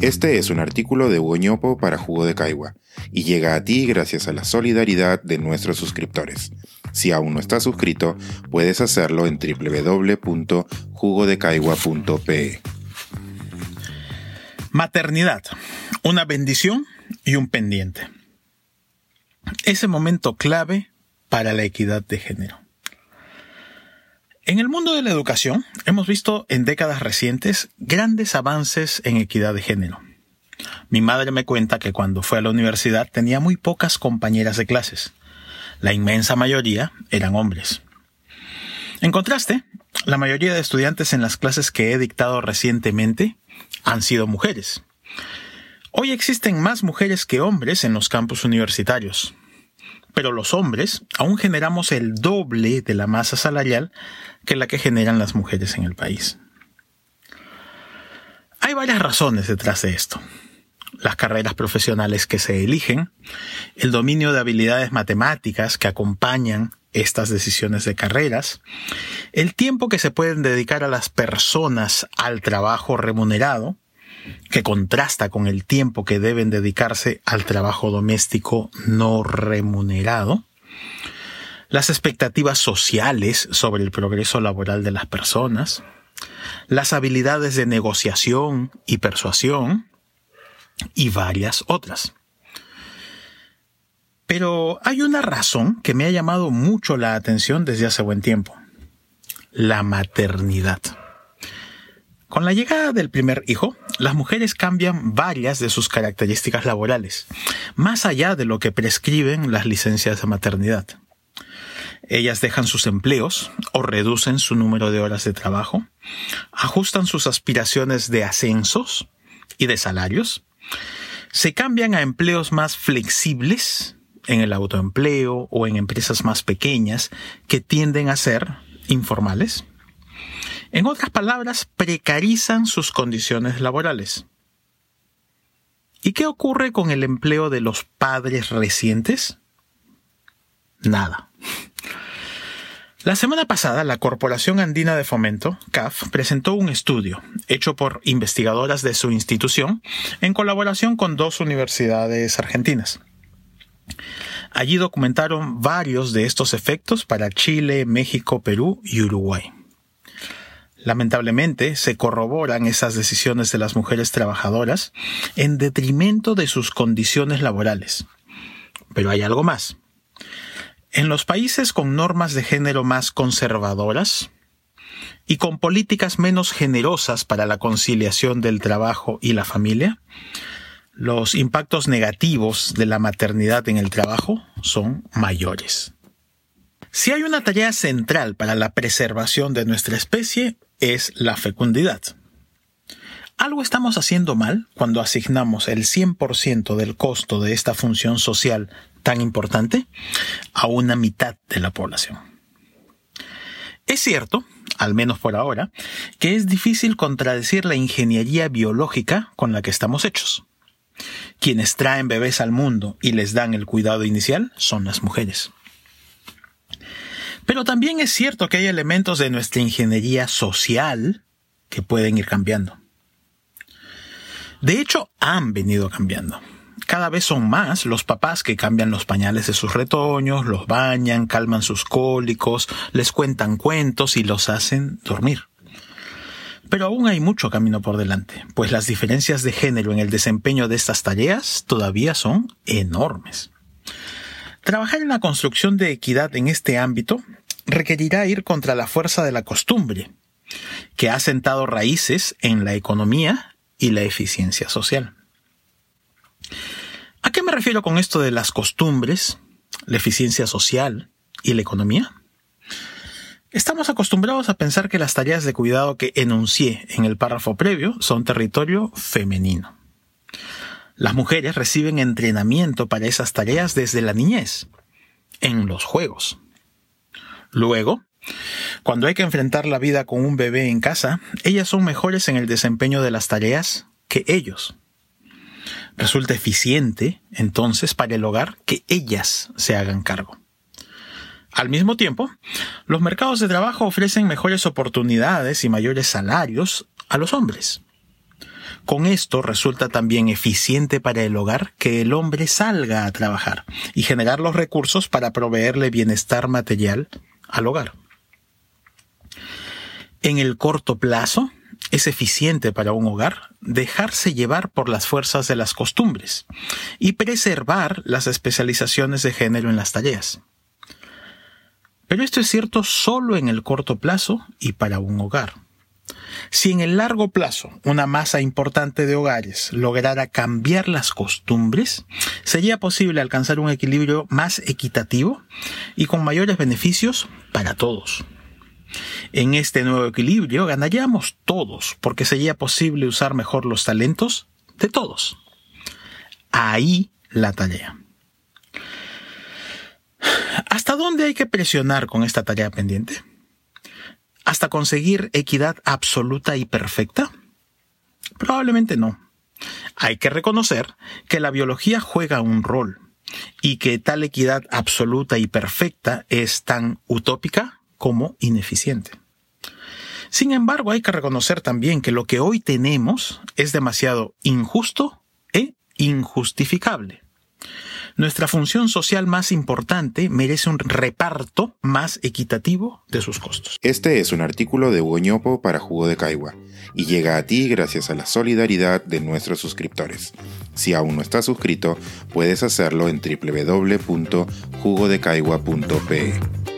Este es un artículo de Hugo para Jugo de Caigua y llega a ti gracias a la solidaridad de nuestros suscriptores. Si aún no estás suscrito, puedes hacerlo en www.jugodecaigua.pe. Maternidad, una bendición y un pendiente. Ese momento clave para la equidad de género. En el mundo de la educación hemos visto en décadas recientes grandes avances en equidad de género. Mi madre me cuenta que cuando fue a la universidad tenía muy pocas compañeras de clases. La inmensa mayoría eran hombres. En contraste, la mayoría de estudiantes en las clases que he dictado recientemente han sido mujeres. Hoy existen más mujeres que hombres en los campus universitarios, pero los hombres aún generamos el doble de la masa salarial que la que generan las mujeres en el país. Hay varias razones detrás de esto. Las carreras profesionales que se eligen, el dominio de habilidades matemáticas que acompañan estas decisiones de carreras, el tiempo que se pueden dedicar a las personas al trabajo remunerado, que contrasta con el tiempo que deben dedicarse al trabajo doméstico no remunerado, las expectativas sociales sobre el progreso laboral de las personas, las habilidades de negociación y persuasión y varias otras. Pero hay una razón que me ha llamado mucho la atención desde hace buen tiempo. La maternidad. Con la llegada del primer hijo, las mujeres cambian varias de sus características laborales, más allá de lo que prescriben las licencias de maternidad. Ellas dejan sus empleos o reducen su número de horas de trabajo, ajustan sus aspiraciones de ascensos y de salarios, se cambian a empleos más flexibles en el autoempleo o en empresas más pequeñas que tienden a ser informales en otras palabras, precarizan sus condiciones laborales. ¿Y qué ocurre con el empleo de los padres recientes? Nada. La semana pasada, la Corporación Andina de Fomento, CAF, presentó un estudio hecho por investigadoras de su institución en colaboración con dos universidades argentinas. Allí documentaron varios de estos efectos para Chile, México, Perú y Uruguay. Lamentablemente, se corroboran esas decisiones de las mujeres trabajadoras en detrimento de sus condiciones laborales. Pero hay algo más. En los países con normas de género más conservadoras y con políticas menos generosas para la conciliación del trabajo y la familia, los impactos negativos de la maternidad en el trabajo son mayores. Si hay una tarea central para la preservación de nuestra especie, es la fecundidad. Algo estamos haciendo mal cuando asignamos el 100% del costo de esta función social tan importante a una mitad de la población. Es cierto, al menos por ahora, que es difícil contradecir la ingeniería biológica con la que estamos hechos. Quienes traen bebés al mundo y les dan el cuidado inicial son las mujeres. Pero también es cierto que hay elementos de nuestra ingeniería social que pueden ir cambiando. De hecho, han venido cambiando. Cada vez son más los papás que cambian los pañales de sus retoños, los bañan, calman sus cólicos, les cuentan cuentos y los hacen dormir. Pero aún hay mucho camino por delante, pues las diferencias de género en el desempeño de estas tareas todavía son enormes. Trabajar en la construcción de equidad en este ámbito requerirá ir contra la fuerza de la costumbre, que ha sentado raíces en la economía y la eficiencia social. ¿A qué me refiero con esto de las costumbres, la eficiencia social y la economía? Estamos acostumbrados a pensar que las tareas de cuidado que enuncié en el párrafo previo son territorio femenino. Las mujeres reciben entrenamiento para esas tareas desde la niñez, en los juegos. Luego, cuando hay que enfrentar la vida con un bebé en casa, ellas son mejores en el desempeño de las tareas que ellos. Resulta eficiente, entonces, para el hogar que ellas se hagan cargo. Al mismo tiempo, los mercados de trabajo ofrecen mejores oportunidades y mayores salarios a los hombres. Con esto resulta también eficiente para el hogar que el hombre salga a trabajar y generar los recursos para proveerle bienestar material al hogar. En el corto plazo, es eficiente para un hogar dejarse llevar por las fuerzas de las costumbres y preservar las especializaciones de género en las tareas. Pero esto es cierto solo en el corto plazo y para un hogar. Si en el largo plazo una masa importante de hogares lograra cambiar las costumbres, sería posible alcanzar un equilibrio más equitativo y con mayores beneficios para todos. En este nuevo equilibrio ganaríamos todos porque sería posible usar mejor los talentos de todos. Ahí la tarea. ¿Hasta dónde hay que presionar con esta tarea pendiente? ¿Hasta conseguir equidad absoluta y perfecta? Probablemente no. Hay que reconocer que la biología juega un rol y que tal equidad absoluta y perfecta es tan utópica como ineficiente. Sin embargo, hay que reconocer también que lo que hoy tenemos es demasiado injusto e injustificable. Nuestra función social más importante merece un reparto más equitativo de sus costos. Este es un artículo de Hugo para Jugo de Caigua y llega a ti gracias a la solidaridad de nuestros suscriptores. Si aún no estás suscrito, puedes hacerlo en www.jugodecaigua.pe.